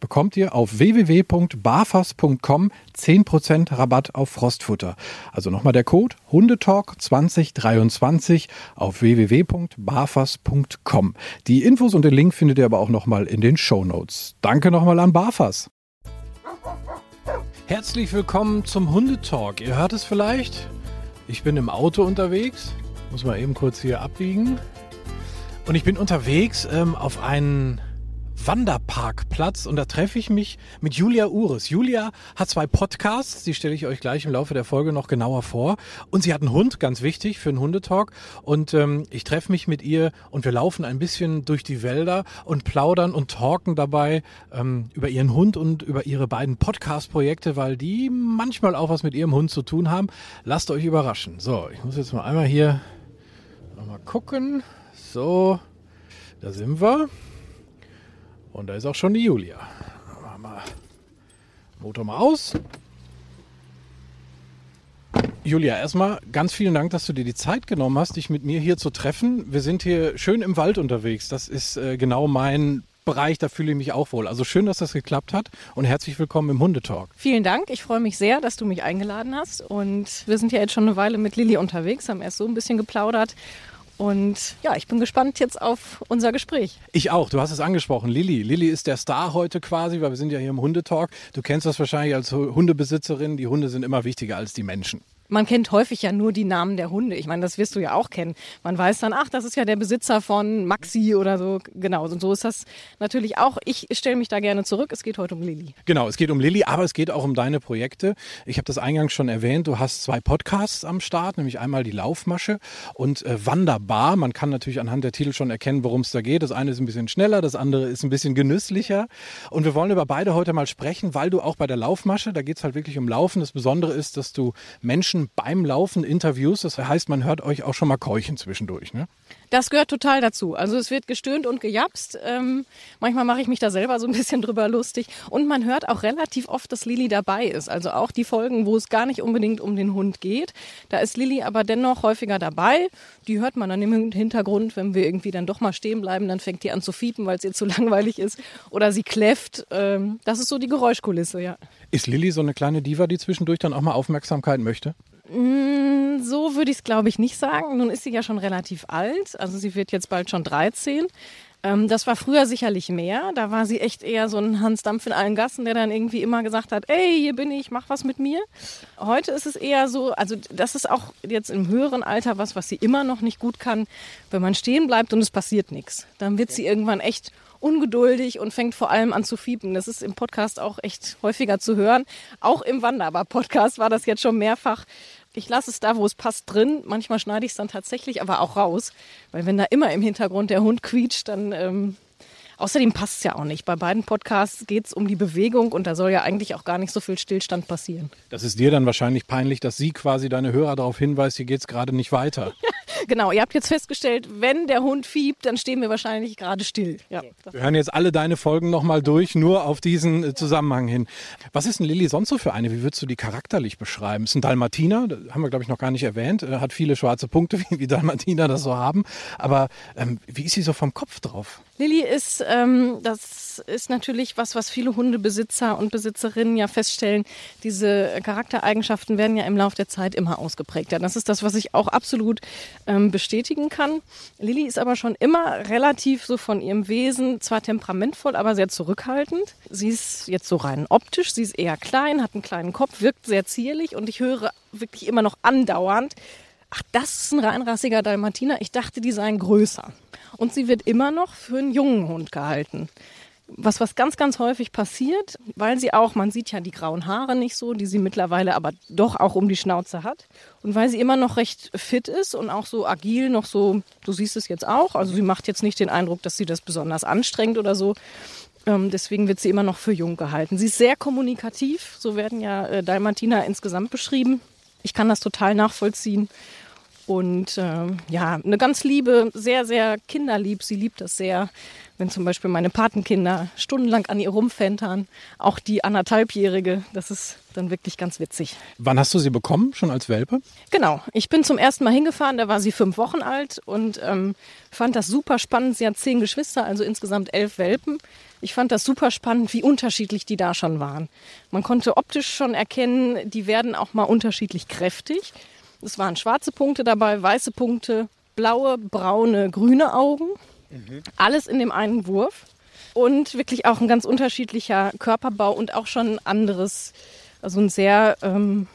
bekommt ihr auf www.barfas.com 10% Rabatt auf Frostfutter. Also nochmal der Code Hundetalk 2023 auf www.barfas.com. Die Infos und den Link findet ihr aber auch nochmal in den Show Notes. Danke nochmal an Barfas. Herzlich willkommen zum Hundetalk. Ihr hört es vielleicht. Ich bin im Auto unterwegs. Muss mal eben kurz hier abbiegen. Und ich bin unterwegs ähm, auf einen Wanderparkplatz und da treffe ich mich mit Julia Ures. Julia hat zwei Podcasts, die stelle ich euch gleich im Laufe der Folge noch genauer vor. Und sie hat einen Hund, ganz wichtig für einen Hundetalk. Und ähm, ich treffe mich mit ihr und wir laufen ein bisschen durch die Wälder und plaudern und talken dabei ähm, über ihren Hund und über ihre beiden Podcast-Projekte, weil die manchmal auch was mit ihrem Hund zu tun haben. Lasst euch überraschen. So, ich muss jetzt mal einmal hier mal gucken. So, da sind wir. Und da ist auch schon die Julia. Machen wir Motor mal aus. Julia, erstmal ganz vielen Dank, dass du dir die Zeit genommen hast, dich mit mir hier zu treffen. Wir sind hier schön im Wald unterwegs. Das ist äh, genau mein Bereich, da fühle ich mich auch wohl. Also schön, dass das geklappt hat und herzlich willkommen im Hundetalk. Vielen Dank. Ich freue mich sehr, dass du mich eingeladen hast. Und wir sind ja jetzt schon eine Weile mit Lilly unterwegs, haben erst so ein bisschen geplaudert und ja, ich bin gespannt jetzt auf unser Gespräch. Ich auch. Du hast es angesprochen. Lilly. Lilly ist der Star heute quasi, weil wir sind ja hier im Hundetalk. Du kennst das wahrscheinlich als Hundebesitzerin. Die Hunde sind immer wichtiger als die Menschen man kennt häufig ja nur die Namen der Hunde. Ich meine, das wirst du ja auch kennen. Man weiß dann, ach, das ist ja der Besitzer von Maxi oder so. Genau, und so ist das natürlich auch. Ich stelle mich da gerne zurück. Es geht heute um Lilly. Genau, es geht um Lilly, aber es geht auch um deine Projekte. Ich habe das eingangs schon erwähnt. Du hast zwei Podcasts am Start, nämlich einmal die Laufmasche und äh, Wanderbar. Man kann natürlich anhand der Titel schon erkennen, worum es da geht. Das eine ist ein bisschen schneller, das andere ist ein bisschen genüsslicher. Und wir wollen über beide heute mal sprechen, weil du auch bei der Laufmasche, da geht es halt wirklich um Laufen. Das Besondere ist, dass du Menschen Menschen beim Laufen Interviews. Das heißt, man hört euch auch schon mal keuchen zwischendurch. Ne? Das gehört total dazu. Also es wird gestöhnt und gejapst. Ähm, manchmal mache ich mich da selber so ein bisschen drüber lustig. Und man hört auch relativ oft, dass Lilly dabei ist. Also auch die Folgen, wo es gar nicht unbedingt um den Hund geht. Da ist Lilly aber dennoch häufiger dabei. Die hört man dann im Hintergrund, wenn wir irgendwie dann doch mal stehen bleiben, dann fängt die an zu fiepen, weil es ihr zu langweilig ist. Oder sie kläfft. Ähm, das ist so die Geräuschkulisse, ja. Ist Lilly so eine kleine Diva, die zwischendurch dann auch mal Aufmerksamkeit möchte? Mm, so würde ich es, glaube ich, nicht sagen. Nun ist sie ja schon relativ alt. Also sie wird jetzt bald schon 13. Ähm, das war früher sicherlich mehr. Da war sie echt eher so ein Hans Dampf in allen Gassen, der dann irgendwie immer gesagt hat, ey, hier bin ich, mach was mit mir. Heute ist es eher so, also das ist auch jetzt im höheren Alter was, was sie immer noch nicht gut kann. Wenn man stehen bleibt und es passiert nichts, dann wird sie irgendwann echt ungeduldig und fängt vor allem an zu fiepen. Das ist im Podcast auch echt häufiger zu hören. Auch im Wanderbar-Podcast war das jetzt schon mehrfach. Ich lasse es da, wo es passt, drin. Manchmal schneide ich es dann tatsächlich aber auch raus. Weil wenn da immer im Hintergrund der Hund quietscht, dann ähm, Außerdem passt es ja auch nicht. Bei beiden Podcasts geht es um die Bewegung und da soll ja eigentlich auch gar nicht so viel Stillstand passieren. Das ist dir dann wahrscheinlich peinlich, dass sie quasi deine Hörer darauf hinweist, hier geht es gerade nicht weiter. genau, ihr habt jetzt festgestellt, wenn der Hund fiebt, dann stehen wir wahrscheinlich gerade still. Ja. Wir hören jetzt alle deine Folgen nochmal durch, nur auf diesen äh, Zusammenhang hin. Was ist denn Lilly sonst so für eine? Wie würdest du die charakterlich beschreiben? Ist ein Dalmatiner, das haben wir glaube ich noch gar nicht erwähnt, hat viele schwarze Punkte, wie, wie Dalmatiner das so haben. Aber ähm, wie ist sie so vom Kopf drauf? Lilly ist, ähm, das ist natürlich was, was viele Hundebesitzer und Besitzerinnen ja feststellen. Diese Charaktereigenschaften werden ja im Laufe der Zeit immer ausgeprägter. Das ist das, was ich auch absolut ähm, bestätigen kann. Lilly ist aber schon immer relativ so von ihrem Wesen, zwar temperamentvoll, aber sehr zurückhaltend. Sie ist jetzt so rein optisch, sie ist eher klein, hat einen kleinen Kopf, wirkt sehr zierlich und ich höre wirklich immer noch andauernd, ach, das ist ein reinrassiger Dalmatiner. Ich dachte, die seien größer. Und sie wird immer noch für einen jungen Hund gehalten. Was, was ganz, ganz häufig passiert, weil sie auch, man sieht ja die grauen Haare nicht so, die sie mittlerweile aber doch auch um die Schnauze hat. Und weil sie immer noch recht fit ist und auch so agil, noch so, du siehst es jetzt auch, also sie macht jetzt nicht den Eindruck, dass sie das besonders anstrengt oder so. Ähm, deswegen wird sie immer noch für jung gehalten. Sie ist sehr kommunikativ, so werden ja äh, Dalmatiner insgesamt beschrieben. Ich kann das total nachvollziehen. Und äh, ja, eine ganz liebe, sehr, sehr kinderlieb. Sie liebt das sehr, wenn zum Beispiel meine Patenkinder stundenlang an ihr rumfentern. Auch die anderthalbjährige, das ist dann wirklich ganz witzig. Wann hast du sie bekommen? Schon als Welpe? Genau. Ich bin zum ersten Mal hingefahren, da war sie fünf Wochen alt und ähm, fand das super spannend. Sie hat zehn Geschwister, also insgesamt elf Welpen. Ich fand das super spannend, wie unterschiedlich die da schon waren. Man konnte optisch schon erkennen, die werden auch mal unterschiedlich kräftig. Es waren schwarze Punkte dabei, weiße Punkte, blaue, braune, grüne Augen. Mhm. Alles in dem einen Wurf. Und wirklich auch ein ganz unterschiedlicher Körperbau und auch schon ein anderes, also ein sehr ähm,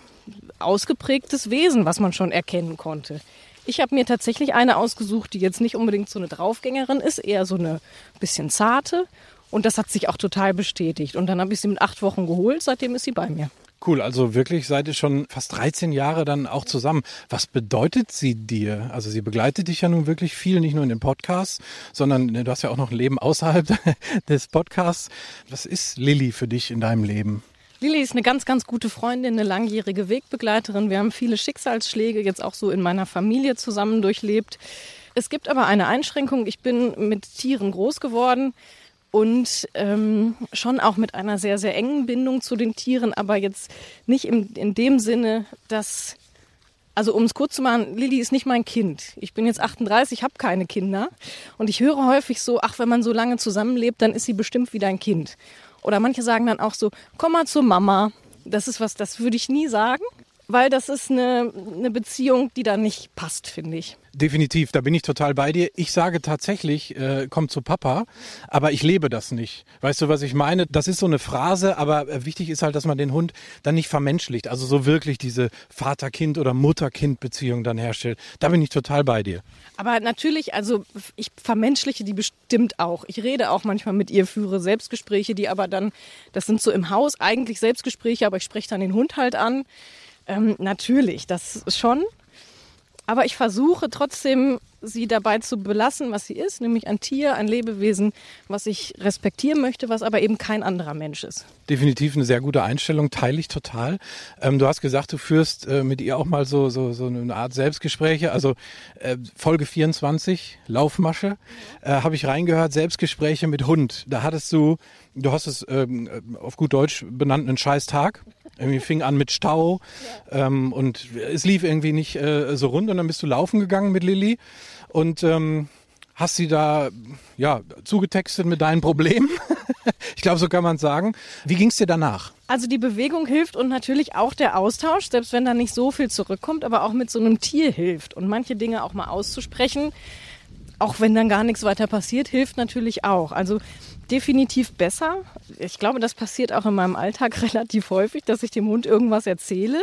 ausgeprägtes Wesen, was man schon erkennen konnte. Ich habe mir tatsächlich eine ausgesucht, die jetzt nicht unbedingt so eine Draufgängerin ist, eher so eine bisschen zarte. Und das hat sich auch total bestätigt. Und dann habe ich sie mit acht Wochen geholt, seitdem ist sie bei mir. Cool, also wirklich seid ihr schon fast 13 Jahre dann auch zusammen. Was bedeutet sie dir? Also sie begleitet dich ja nun wirklich viel, nicht nur in den Podcasts, sondern du hast ja auch noch ein Leben außerhalb des Podcasts. Was ist Lilly für dich in deinem Leben? Lilly ist eine ganz, ganz gute Freundin, eine langjährige Wegbegleiterin. Wir haben viele Schicksalsschläge jetzt auch so in meiner Familie zusammen durchlebt. Es gibt aber eine Einschränkung. Ich bin mit Tieren groß geworden und ähm, schon auch mit einer sehr, sehr engen Bindung zu den Tieren, aber jetzt nicht im, in dem Sinne, dass, also um es kurz zu machen, Lilly ist nicht mein Kind. Ich bin jetzt 38, habe keine Kinder und ich höre häufig so, ach, wenn man so lange zusammenlebt, dann ist sie bestimmt wie dein Kind. Oder manche sagen dann auch so, komm mal zur Mama. Das ist was, das würde ich nie sagen weil das ist eine, eine Beziehung, die da nicht passt, finde ich. Definitiv, da bin ich total bei dir. Ich sage tatsächlich, äh, komm zu Papa, aber ich lebe das nicht. Weißt du, was ich meine? Das ist so eine Phrase, aber äh, wichtig ist halt, dass man den Hund dann nicht vermenschlicht. Also so wirklich diese Vater-Kind- oder Mutter-Kind-Beziehung dann herstellt. Da bin ich total bei dir. Aber natürlich, also ich vermenschliche die bestimmt auch. Ich rede auch manchmal mit ihr, führe Selbstgespräche, die aber dann, das sind so im Haus eigentlich Selbstgespräche, aber ich spreche dann den Hund halt an. Ähm, natürlich, das schon. Aber ich versuche trotzdem, sie dabei zu belassen, was sie ist, nämlich ein Tier, ein Lebewesen, was ich respektieren möchte, was aber eben kein anderer Mensch ist. Definitiv eine sehr gute Einstellung, teile ich total. Ähm, du hast gesagt, du führst äh, mit ihr auch mal so, so, so eine Art Selbstgespräche. Also äh, Folge 24, Laufmasche, äh, habe ich reingehört, Selbstgespräche mit Hund. Da hattest du, du hast es ähm, auf gut Deutsch benannt, einen scheiß Tag. Irgendwie fing an mit Stau ja. ähm, und es lief irgendwie nicht äh, so rund und dann bist du laufen gegangen mit Lilly und ähm, hast sie da ja zugetextet mit deinen Problemen. ich glaube, so kann man sagen. Wie ging es dir danach? Also die Bewegung hilft und natürlich auch der Austausch, selbst wenn da nicht so viel zurückkommt, aber auch mit so einem Tier hilft und manche Dinge auch mal auszusprechen, auch wenn dann gar nichts weiter passiert, hilft natürlich auch. Also definitiv besser. Ich glaube, das passiert auch in meinem Alltag relativ häufig, dass ich dem Hund irgendwas erzähle.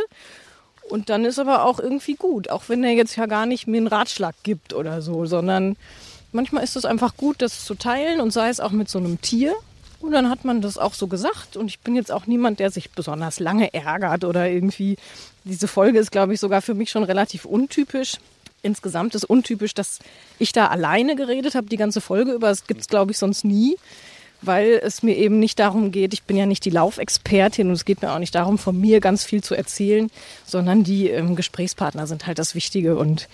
Und dann ist aber auch irgendwie gut, auch wenn er jetzt ja gar nicht mir einen Ratschlag gibt oder so, sondern manchmal ist es einfach gut, das zu teilen und sei es auch mit so einem Tier. Und dann hat man das auch so gesagt. Und ich bin jetzt auch niemand, der sich besonders lange ärgert oder irgendwie. Diese Folge ist, glaube ich, sogar für mich schon relativ untypisch. Insgesamt ist untypisch, dass ich da alleine geredet habe, die ganze Folge über. Das gibt es, glaube ich, sonst nie weil es mir eben nicht darum geht, ich bin ja nicht die Laufexpertin und es geht mir auch nicht darum, von mir ganz viel zu erzählen, sondern die ähm, Gesprächspartner sind halt das Wichtige und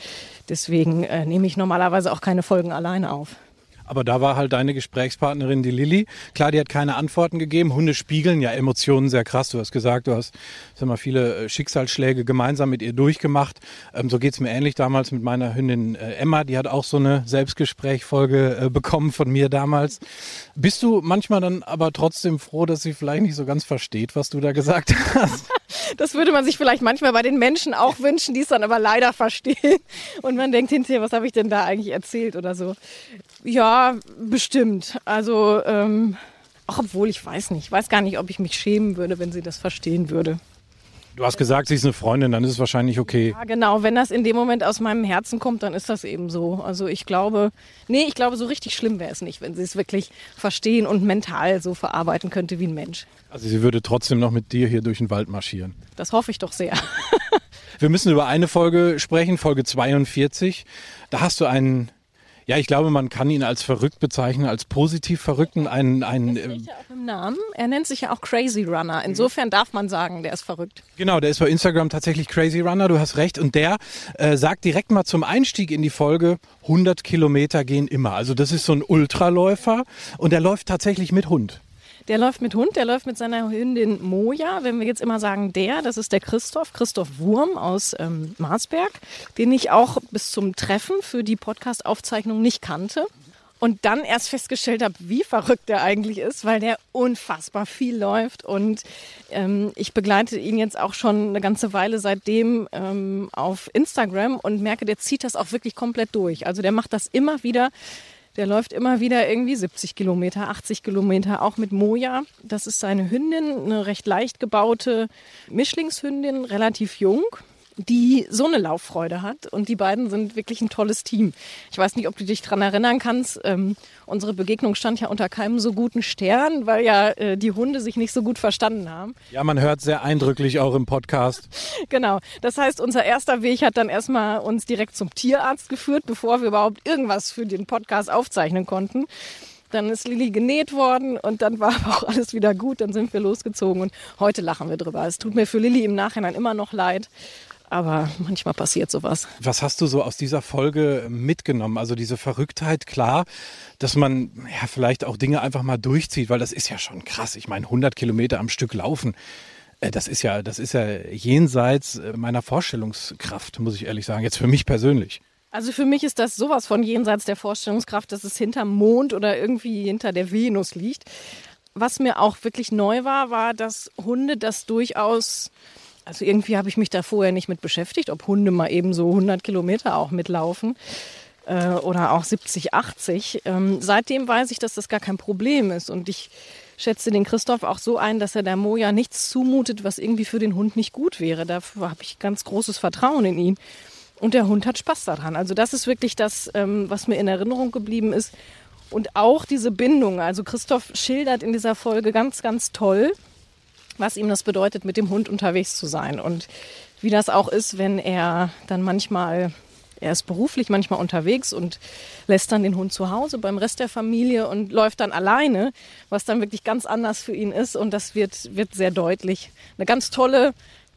deswegen äh, nehme ich normalerweise auch keine Folgen alleine auf. Aber da war halt deine Gesprächspartnerin, die Lilly. Klar, die hat keine Antworten gegeben. Hunde spiegeln ja Emotionen sehr krass. Du hast gesagt, du hast sag mal, viele äh, Schicksalsschläge gemeinsam mit ihr durchgemacht. Ähm, so geht's mir ähnlich damals mit meiner Hündin äh, Emma. Die hat auch so eine Selbstgesprächfolge äh, bekommen von mir damals. Bist du manchmal dann aber trotzdem froh, dass sie vielleicht nicht so ganz versteht, was du da gesagt hast? Das würde man sich vielleicht manchmal bei den Menschen auch wünschen, die es dann aber leider verstehen. Und man denkt hinterher, was habe ich denn da eigentlich erzählt oder so. Ja, bestimmt. Also, ähm, auch obwohl ich weiß nicht. Ich weiß gar nicht, ob ich mich schämen würde, wenn sie das verstehen würde. Du hast gesagt, sie ist eine Freundin, dann ist es wahrscheinlich okay. Ja, genau. Wenn das in dem Moment aus meinem Herzen kommt, dann ist das eben so. Also ich glaube, nee, ich glaube, so richtig schlimm wäre es nicht, wenn sie es wirklich verstehen und mental so verarbeiten könnte wie ein Mensch. Also sie würde trotzdem noch mit dir hier durch den Wald marschieren. Das hoffe ich doch sehr. Wir müssen über eine Folge sprechen, Folge 42. Da hast du einen ja, ich glaube, man kann ihn als verrückt bezeichnen, als positiv verrückten. Ein, ein, das ja auch im Namen. Er nennt sich ja auch Crazy Runner. Insofern darf man sagen, der ist verrückt. Genau, der ist bei Instagram tatsächlich Crazy Runner, du hast recht. Und der äh, sagt direkt mal zum Einstieg in die Folge, 100 Kilometer gehen immer. Also das ist so ein Ultraläufer und der läuft tatsächlich mit Hund. Der läuft mit Hund, der läuft mit seiner Hündin Moja. Wenn wir jetzt immer sagen der, das ist der Christoph, Christoph Wurm aus ähm, Marsberg, den ich auch bis zum Treffen für die Podcast-Aufzeichnung nicht kannte. Und dann erst festgestellt habe, wie verrückt der eigentlich ist, weil der unfassbar viel läuft. Und ähm, ich begleite ihn jetzt auch schon eine ganze Weile seitdem ähm, auf Instagram und merke, der zieht das auch wirklich komplett durch. Also der macht das immer wieder der läuft immer wieder irgendwie 70 Kilometer, 80 Kilometer, auch mit Moja. Das ist seine Hündin, eine recht leicht gebaute Mischlingshündin, relativ jung die so eine Lauffreude hat. Und die beiden sind wirklich ein tolles Team. Ich weiß nicht, ob du dich daran erinnern kannst. Ähm, unsere Begegnung stand ja unter keinem so guten Stern, weil ja äh, die Hunde sich nicht so gut verstanden haben. Ja, man hört sehr eindrücklich auch im Podcast. genau. Das heißt, unser erster Weg hat dann erstmal uns direkt zum Tierarzt geführt, bevor wir überhaupt irgendwas für den Podcast aufzeichnen konnten. Dann ist Lilly genäht worden und dann war aber auch alles wieder gut. Dann sind wir losgezogen und heute lachen wir drüber. Es tut mir für Lilly im Nachhinein immer noch leid. Aber manchmal passiert sowas. Was hast du so aus dieser Folge mitgenommen? Also diese Verrücktheit, klar, dass man ja vielleicht auch Dinge einfach mal durchzieht, weil das ist ja schon krass. Ich meine, 100 Kilometer am Stück laufen. Äh, das ist ja, das ist ja jenseits äh, meiner Vorstellungskraft, muss ich ehrlich sagen. Jetzt für mich persönlich. Also für mich ist das sowas von jenseits der Vorstellungskraft, dass es hinterm Mond oder irgendwie hinter der Venus liegt. Was mir auch wirklich neu war, war, dass Hunde das durchaus also irgendwie habe ich mich da vorher nicht mit beschäftigt, ob Hunde mal eben so 100 Kilometer auch mitlaufen äh, oder auch 70, 80. Ähm, seitdem weiß ich, dass das gar kein Problem ist und ich schätze den Christoph auch so ein, dass er der Moja nichts zumutet, was irgendwie für den Hund nicht gut wäre. Dafür habe ich ganz großes Vertrauen in ihn. Und der Hund hat Spaß daran. Also das ist wirklich das, ähm, was mir in Erinnerung geblieben ist. Und auch diese Bindung. Also Christoph schildert in dieser Folge ganz, ganz toll, was ihm das bedeutet, mit dem Hund unterwegs zu sein und wie das auch ist, wenn er dann manchmal, er ist beruflich manchmal unterwegs und lässt dann den Hund zu Hause beim Rest der Familie und läuft dann alleine, was dann wirklich ganz anders für ihn ist und das wird, wird sehr deutlich. Eine ganz tolle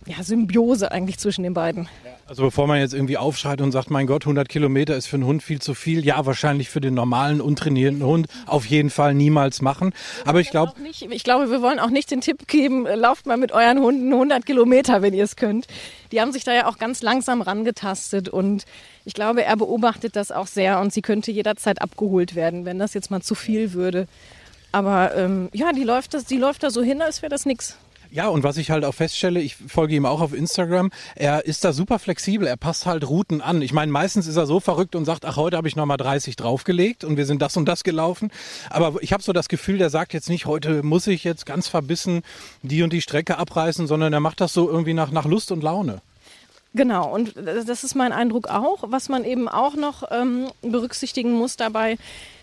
ja, Symbiose eigentlich zwischen den beiden. Also bevor man jetzt irgendwie aufschreit und sagt, mein Gott, 100 Kilometer ist für einen Hund viel zu viel. Ja, wahrscheinlich für den normalen, untrainierten Hund auf jeden Fall niemals machen. Aber ich glaube... Ich glaube, wir wollen auch nicht den Tipp geben, äh, lauft mal mit euren Hunden 100 Kilometer, wenn ihr es könnt. Die haben sich da ja auch ganz langsam rangetastet und ich glaube, er beobachtet das auch sehr und sie könnte jederzeit abgeholt werden, wenn das jetzt mal zu viel würde. Aber ähm, ja, die läuft, das, die läuft da so hin, als wäre das nichts. Ja, und was ich halt auch feststelle, ich folge ihm auch auf Instagram, er ist da super flexibel, er passt halt Routen an. Ich meine, meistens ist er so verrückt und sagt, ach, heute habe ich nochmal 30 draufgelegt und wir sind das und das gelaufen. Aber ich habe so das Gefühl, der sagt jetzt nicht, heute muss ich jetzt ganz verbissen die und die Strecke abreißen, sondern er macht das so irgendwie nach, nach Lust und Laune. Genau, und das ist mein Eindruck auch. Was man eben auch noch ähm, berücksichtigen muss dabei,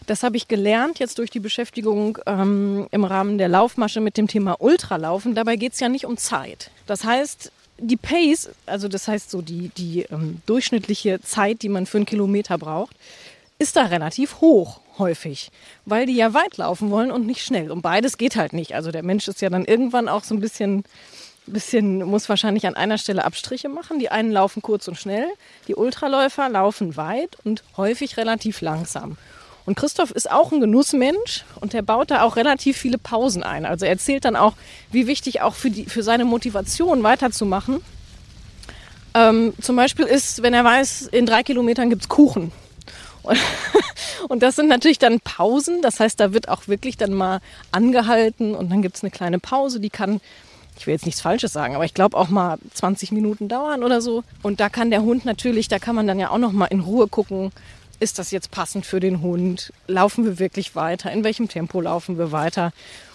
das habe ich gelernt jetzt durch die Beschäftigung ähm, im Rahmen der Laufmasche mit dem Thema Ultralaufen. Dabei geht es ja nicht um Zeit. Das heißt, die Pace, also das heißt so die, die ähm, durchschnittliche Zeit, die man für einen Kilometer braucht, ist da relativ hoch häufig, weil die ja weit laufen wollen und nicht schnell. Und beides geht halt nicht. Also der Mensch ist ja dann irgendwann auch so ein bisschen, bisschen muss wahrscheinlich an einer Stelle Abstriche machen. Die einen laufen kurz und schnell, die Ultraläufer laufen weit und häufig relativ langsam. Und Christoph ist auch ein Genussmensch und der baut da auch relativ viele Pausen ein. Also er erzählt dann auch, wie wichtig auch für, die, für seine Motivation weiterzumachen. Ähm, zum Beispiel ist, wenn er weiß, in drei Kilometern gibt's Kuchen. Und das sind natürlich dann Pausen. Das heißt, da wird auch wirklich dann mal angehalten und dann gibt's eine kleine Pause, die kann ich will jetzt nichts Falsches sagen, aber ich glaube auch mal 20 Minuten dauern oder so. Und da kann der Hund natürlich, da kann man dann ja auch noch mal in Ruhe gucken, ist das jetzt passend für den Hund? Laufen wir wirklich weiter? In welchem Tempo laufen wir weiter?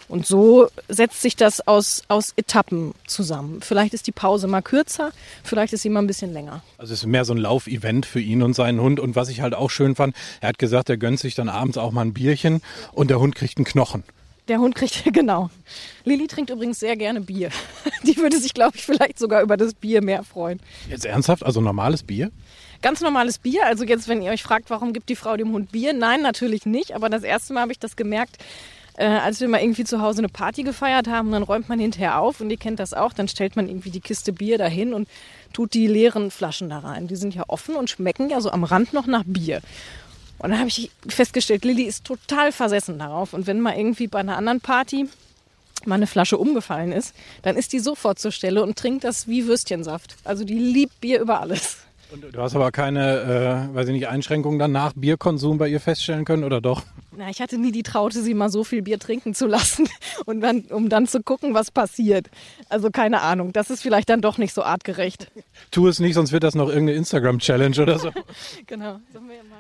Und so setzt sich das aus, aus Etappen zusammen. Vielleicht ist die Pause mal kürzer, vielleicht ist sie mal ein bisschen länger. Also es ist mehr so ein Laufevent für ihn und seinen Hund. Und was ich halt auch schön fand, er hat gesagt, er gönnt sich dann abends auch mal ein Bierchen und der Hund kriegt einen Knochen. Der Hund kriegt, genau. Lilly trinkt übrigens sehr gerne Bier. Die würde sich, glaube ich, vielleicht sogar über das Bier mehr freuen. Jetzt ernsthaft? Also normales Bier? Ganz normales Bier. Also jetzt, wenn ihr euch fragt, warum gibt die Frau dem Hund Bier? Nein, natürlich nicht. Aber das erste Mal habe ich das gemerkt, äh, als wir mal irgendwie zu Hause eine Party gefeiert haben. Dann räumt man hinterher auf und ihr kennt das auch. Dann stellt man irgendwie die Kiste Bier dahin und tut die leeren Flaschen da rein. Die sind ja offen und schmecken ja so am Rand noch nach Bier. Und dann habe ich festgestellt, Lilly ist total versessen darauf. Und wenn mal irgendwie bei einer anderen Party mal eine Flasche umgefallen ist, dann ist die sofort zur Stelle und trinkt das wie Würstchensaft. Also die liebt Bier über alles. Du hast aber keine, äh, weiß ich nicht, Einschränkungen dann nach Bierkonsum bei ihr feststellen können oder doch? Na, ich hatte nie die Traute, sie mal so viel Bier trinken zu lassen, und dann, um dann zu gucken, was passiert. Also keine Ahnung, das ist vielleicht dann doch nicht so artgerecht. Tu es nicht, sonst wird das noch irgendeine Instagram-Challenge oder so. genau.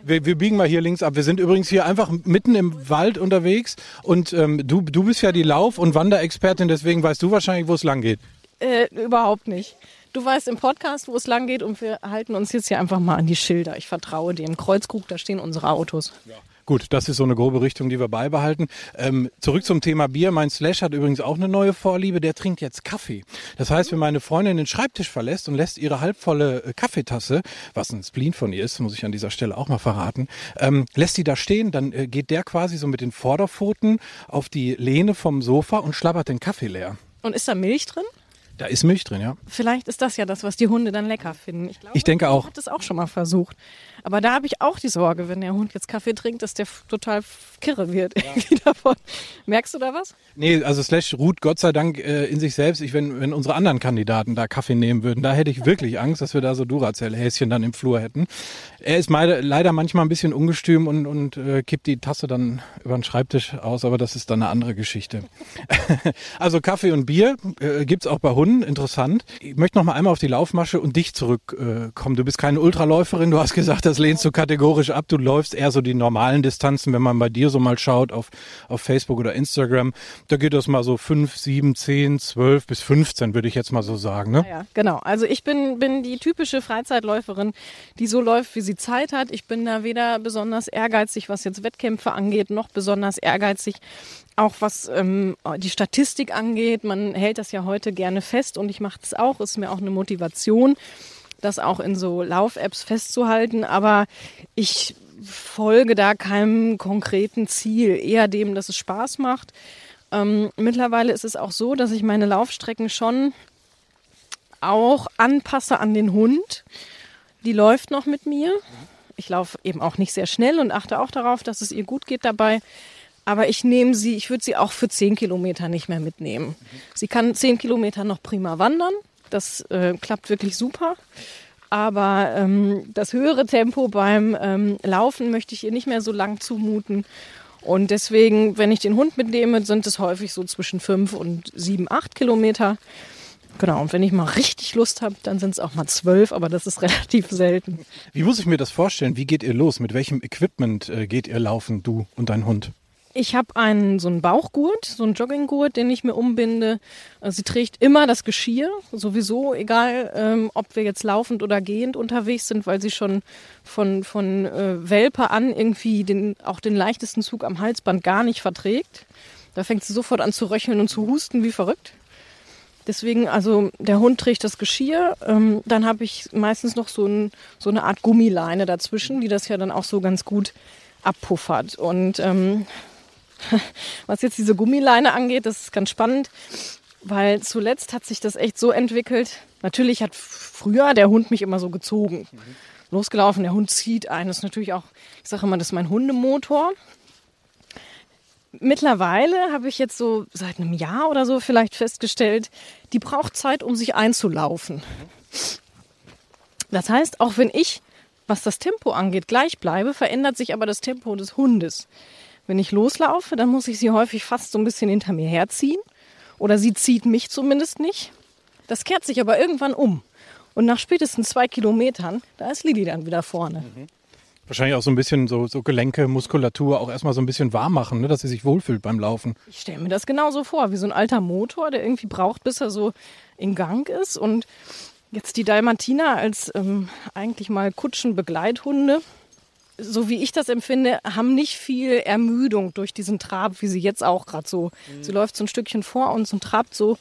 Wir, wir, biegen mal hier links ab. Wir sind übrigens hier einfach mitten im Wald unterwegs und ähm, du, du bist ja die Lauf- und Wanderexpertin, deswegen weißt du wahrscheinlich, wo es lang geht. Äh, überhaupt nicht. Du weißt im Podcast, wo es lang geht und wir halten uns jetzt hier einfach mal an die Schilder. Ich vertraue dem. Kreuzkrug, da stehen unsere Autos. Ja. Gut, das ist so eine grobe Richtung, die wir beibehalten. Ähm, zurück zum Thema Bier. Mein Slash hat übrigens auch eine neue Vorliebe. Der trinkt jetzt Kaffee. Das heißt, wenn meine Freundin den Schreibtisch verlässt und lässt ihre halbvolle äh, Kaffeetasse, was ein Spleen von ihr ist, muss ich an dieser Stelle auch mal verraten, ähm, lässt die da stehen, dann äh, geht der quasi so mit den Vorderpfoten auf die Lehne vom Sofa und schlabbert den Kaffee leer. Und ist da Milch drin? Da ist Milch drin, ja. Vielleicht ist das ja das, was die Hunde dann lecker finden. Ich, glaube, ich denke auch. Ich habe das auch schon mal versucht. Aber da habe ich auch die Sorge, wenn der Hund jetzt Kaffee trinkt, dass der total kirre wird ja. irgendwie davon. Merkst du da was? Nee, also Slash ruht Gott sei Dank äh, in sich selbst. Ich, wenn, wenn unsere anderen Kandidaten da Kaffee nehmen würden, da hätte ich wirklich Angst, dass wir da so Duracell-Häschen dann im Flur hätten. Er ist leider manchmal ein bisschen ungestüm und, und äh, kippt die Tasse dann über den Schreibtisch aus, aber das ist dann eine andere Geschichte. also Kaffee und Bier äh, gibt's auch bei Hunden, interessant. Ich möchte noch mal einmal auf die Laufmasche und dich zurückkommen. Äh, du bist keine Ultraläuferin, du hast gesagt, das lehnst du kategorisch ab. Du läufst eher so die normalen Distanzen, wenn man bei dir so mal schaut auf, auf Facebook oder Instagram. Da geht das mal so fünf, sieben, zehn, zwölf bis 15, würde ich jetzt mal so sagen. Ne? Ja, genau. Also ich bin, bin die typische Freizeitläuferin, die so läuft, wie sie Zeit hat. Ich bin da weder besonders ehrgeizig, was jetzt Wettkämpfe angeht, noch besonders ehrgeizig, auch was ähm, die Statistik angeht. Man hält das ja heute gerne fest und ich mache das auch. Ist mir auch eine Motivation das auch in so Lauf-Apps festzuhalten. Aber ich folge da keinem konkreten Ziel, eher dem, dass es Spaß macht. Ähm, mittlerweile ist es auch so, dass ich meine Laufstrecken schon auch anpasse an den Hund. Die läuft noch mit mir. Ich laufe eben auch nicht sehr schnell und achte auch darauf, dass es ihr gut geht dabei. Aber ich nehme sie, ich würde sie auch für zehn Kilometer nicht mehr mitnehmen. Sie kann zehn Kilometer noch prima wandern. Das äh, klappt wirklich super. Aber ähm, das höhere Tempo beim ähm, Laufen möchte ich ihr nicht mehr so lang zumuten. Und deswegen, wenn ich den Hund mitnehme, sind es häufig so zwischen fünf und sieben, acht Kilometer. Genau, und wenn ich mal richtig Lust habe, dann sind es auch mal zwölf, aber das ist relativ selten. Wie muss ich mir das vorstellen? Wie geht ihr los? Mit welchem Equipment äh, geht ihr laufen, du und dein Hund? Ich habe einen so einen Bauchgurt, so einen Jogginggurt, den ich mir umbinde. Also sie trägt immer das Geschirr, sowieso, egal ähm, ob wir jetzt laufend oder gehend unterwegs sind, weil sie schon von, von äh, Welpe an irgendwie den, auch den leichtesten Zug am Halsband gar nicht verträgt. Da fängt sie sofort an zu röcheln und zu husten wie verrückt. Deswegen, also der Hund trägt das Geschirr. Ähm, dann habe ich meistens noch so, ein, so eine Art Gummileine dazwischen, die das ja dann auch so ganz gut abpuffert. Und ähm, Was jetzt diese Gummileine angeht, das ist ganz spannend, weil zuletzt hat sich das echt so entwickelt. Natürlich hat früher der Hund mich immer so gezogen. losgelaufen. Der Hund zieht ein. Das ist natürlich auch, ich sage immer, das ist mein Hundemotor. Mittlerweile habe ich jetzt so seit einem Jahr oder so vielleicht festgestellt, die braucht Zeit, um sich einzulaufen. Das heißt, auch wenn ich, was das Tempo angeht, gleich bleibe, verändert sich aber das Tempo des Hundes. Wenn ich loslaufe, dann muss ich sie häufig fast so ein bisschen hinter mir herziehen. Oder sie zieht mich zumindest nicht. Das kehrt sich aber irgendwann um. Und nach spätestens zwei Kilometern, da ist Lili dann wieder vorne. Mhm. Wahrscheinlich auch so ein bisschen so, so Gelenke, Muskulatur auch erstmal so ein bisschen warm machen, ne, dass sie sich wohlfühlt beim Laufen. Ich stelle mir das genauso vor, wie so ein alter Motor, der irgendwie braucht, bis er so in Gang ist. Und jetzt die Dalmatiner als ähm, eigentlich mal Kutschenbegleithunde, so wie ich das empfinde, haben nicht viel Ermüdung durch diesen Trab, wie sie jetzt auch gerade so. Mhm. Sie läuft so ein Stückchen vor uns und trabt so.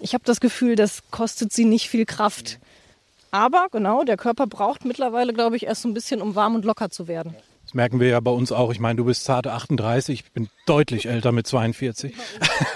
Ich habe das Gefühl, das kostet sie nicht viel Kraft. Mhm. Aber genau, der Körper braucht mittlerweile, glaube ich, erst so ein bisschen, um warm und locker zu werden. Das merken wir ja bei uns auch. Ich meine, du bist zarte 38, ich bin deutlich älter mit 42.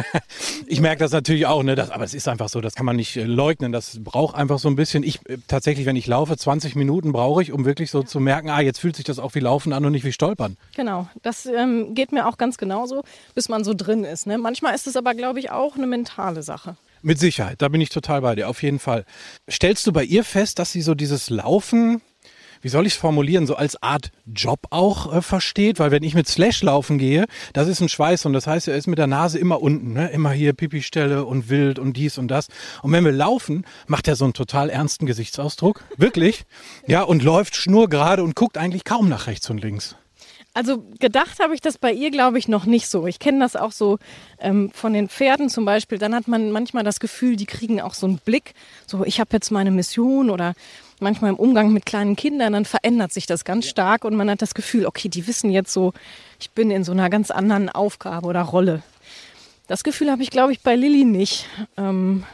ich merke das natürlich auch, ne? Das, aber es ist einfach so, das kann man nicht äh, leugnen. Das braucht einfach so ein bisschen. Ich äh, tatsächlich, wenn ich laufe, 20 Minuten brauche ich, um wirklich so zu merken, ah, jetzt fühlt sich das auch wie Laufen an und nicht wie Stolpern. Genau, das ähm, geht mir auch ganz genauso, bis man so drin ist. Ne? Manchmal ist es aber, glaube ich, auch eine mentale Sache. Mit Sicherheit, da bin ich total bei dir, auf jeden Fall. Stellst du bei ihr fest, dass sie so dieses Laufen, wie soll ich es formulieren, so als Art Job auch äh, versteht? Weil wenn ich mit Slash laufen gehe, das ist ein Schweiß und das heißt, er ist mit der Nase immer unten, ne? immer hier Pipi-Stelle und wild und dies und das. Und wenn wir laufen, macht er so einen total ernsten Gesichtsausdruck, wirklich, ja, und läuft schnurgerade und guckt eigentlich kaum nach rechts und links. Also gedacht habe ich das bei ihr, glaube ich, noch nicht so. Ich kenne das auch so ähm, von den Pferden zum Beispiel. Dann hat man manchmal das Gefühl, die kriegen auch so einen Blick, so ich habe jetzt meine Mission oder manchmal im Umgang mit kleinen Kindern, dann verändert sich das ganz stark und man hat das Gefühl, okay, die wissen jetzt so, ich bin in so einer ganz anderen Aufgabe oder Rolle. Das Gefühl habe ich, glaube ich, bei Lilly nicht. Ähm,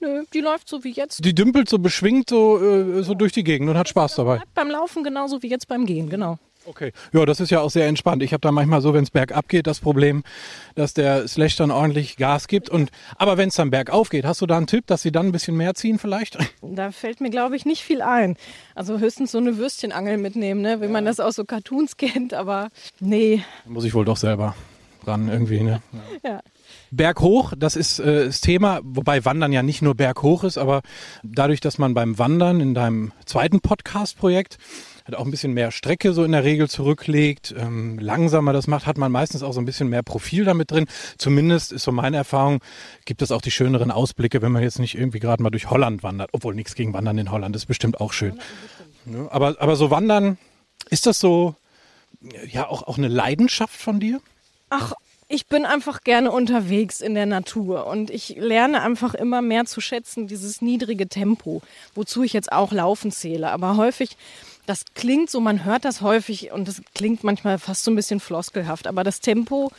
Nö, die läuft so wie jetzt. Die dümpelt so beschwingt so, äh, so durch die Gegend und hat Spaß dabei. Beim Laufen genauso wie jetzt beim Gehen, genau. Okay, ja, das ist ja auch sehr entspannt. Ich habe da manchmal so, wenn es bergab geht, das Problem, dass der Slash dann ordentlich Gas gibt. Und aber wenn es dann bergauf geht, hast du da einen Tipp, dass sie dann ein bisschen mehr ziehen vielleicht? Da fällt mir, glaube ich, nicht viel ein. Also höchstens so eine Würstchenangel mitnehmen, ne? wie ja. man das aus so Cartoons kennt, aber nee. Muss ich wohl doch selber ran irgendwie, ne? Ja. Berghoch, das ist äh, das Thema, wobei Wandern ja nicht nur berghoch ist, aber dadurch, dass man beim Wandern in deinem zweiten Podcast-Projekt halt auch ein bisschen mehr Strecke so in der Regel zurücklegt, ähm, langsamer das macht, hat man meistens auch so ein bisschen mehr Profil damit drin. Zumindest ist so meine Erfahrung, gibt es auch die schöneren Ausblicke, wenn man jetzt nicht irgendwie gerade mal durch Holland wandert. Obwohl nichts gegen Wandern in Holland ist bestimmt auch schön. Ja, aber, aber so Wandern, ist das so, ja, auch, auch eine Leidenschaft von dir? Ach, ich bin einfach gerne unterwegs in der Natur und ich lerne einfach immer mehr zu schätzen, dieses niedrige Tempo, wozu ich jetzt auch Laufen zähle. Aber häufig das klingt so, man hört das häufig und das klingt manchmal fast so ein bisschen floskelhaft, aber das Tempo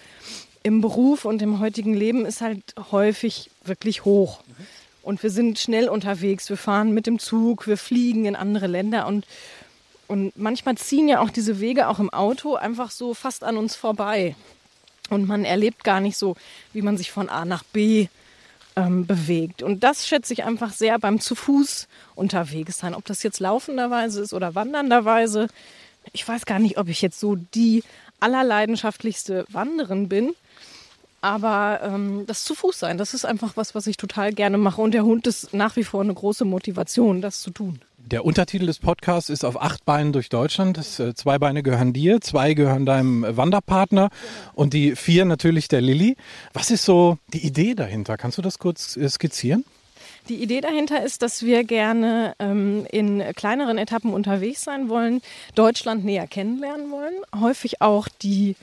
im Beruf und im heutigen Leben ist halt häufig wirklich hoch. Und wir sind schnell unterwegs, wir fahren mit dem Zug, wir fliegen in andere Länder und, und manchmal ziehen ja auch diese Wege auch im Auto einfach so fast an uns vorbei. Und man erlebt gar nicht so, wie man sich von A nach B ähm, bewegt. Und das schätze ich einfach sehr beim zu Fuß unterwegs sein. Ob das jetzt laufenderweise ist oder wandernderweise. Ich weiß gar nicht, ob ich jetzt so die allerleidenschaftlichste Wanderin bin. Aber ähm, das zu Fuß sein, das ist einfach was, was ich total gerne mache. Und der Hund ist nach wie vor eine große Motivation, das zu tun. Der Untertitel des Podcasts ist auf acht Beinen durch Deutschland. Das, äh, zwei Beine gehören dir, zwei gehören deinem Wanderpartner und die vier natürlich der Lilly. Was ist so die Idee dahinter? Kannst du das kurz äh, skizzieren? Die Idee dahinter ist, dass wir gerne ähm, in kleineren Etappen unterwegs sein wollen, Deutschland näher kennenlernen wollen, häufig auch die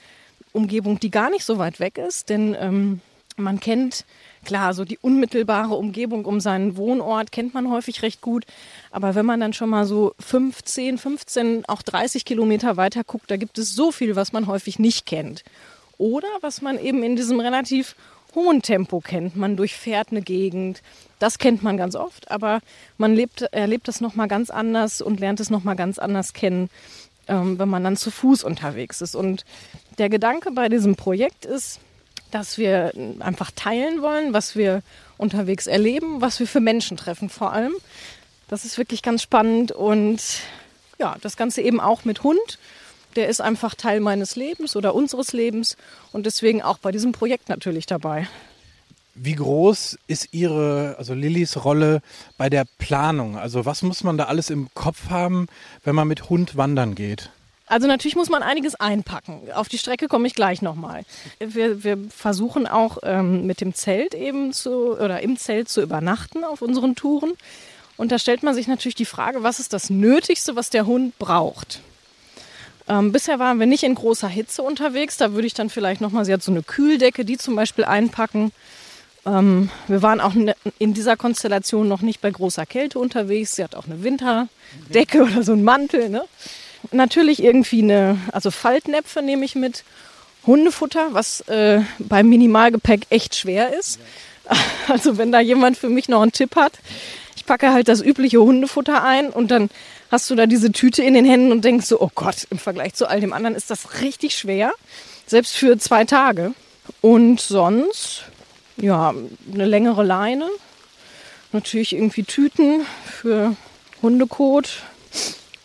Umgebung, die gar nicht so weit weg ist, denn ähm, man kennt Klar, so die unmittelbare Umgebung um seinen Wohnort kennt man häufig recht gut. Aber wenn man dann schon mal so 15, 15, auch 30 Kilometer weiter guckt, da gibt es so viel, was man häufig nicht kennt. Oder was man eben in diesem relativ hohen Tempo kennt. Man durchfährt eine Gegend. Das kennt man ganz oft, aber man lebt, erlebt das nochmal ganz anders und lernt es nochmal ganz anders kennen, ähm, wenn man dann zu Fuß unterwegs ist. Und der Gedanke bei diesem Projekt ist, dass wir einfach teilen wollen, was wir unterwegs erleben, was wir für Menschen treffen vor allem. Das ist wirklich ganz spannend und ja, das Ganze eben auch mit Hund. Der ist einfach Teil meines Lebens oder unseres Lebens und deswegen auch bei diesem Projekt natürlich dabei. Wie groß ist Ihre, also Lillys Rolle bei der Planung? Also was muss man da alles im Kopf haben, wenn man mit Hund wandern geht? Also natürlich muss man einiges einpacken. Auf die Strecke komme ich gleich nochmal. Wir, wir versuchen auch ähm, mit dem Zelt eben zu oder im Zelt zu übernachten auf unseren Touren. Und da stellt man sich natürlich die Frage, was ist das Nötigste, was der Hund braucht? Ähm, bisher waren wir nicht in großer Hitze unterwegs. Da würde ich dann vielleicht nochmal, sie hat so eine Kühldecke, die zum Beispiel einpacken. Ähm, wir waren auch ne, in dieser Konstellation noch nicht bei großer Kälte unterwegs. Sie hat auch eine Winterdecke oder so einen Mantel. Ne? Natürlich irgendwie eine, also Faltnäpfe nehme ich mit. Hundefutter, was äh, beim Minimalgepäck echt schwer ist. Also wenn da jemand für mich noch einen Tipp hat. Ich packe halt das übliche Hundefutter ein und dann hast du da diese Tüte in den Händen und denkst so, oh Gott, im Vergleich zu all dem anderen ist das richtig schwer. Selbst für zwei Tage. Und sonst, ja, eine längere Leine. Natürlich irgendwie Tüten für Hundekot,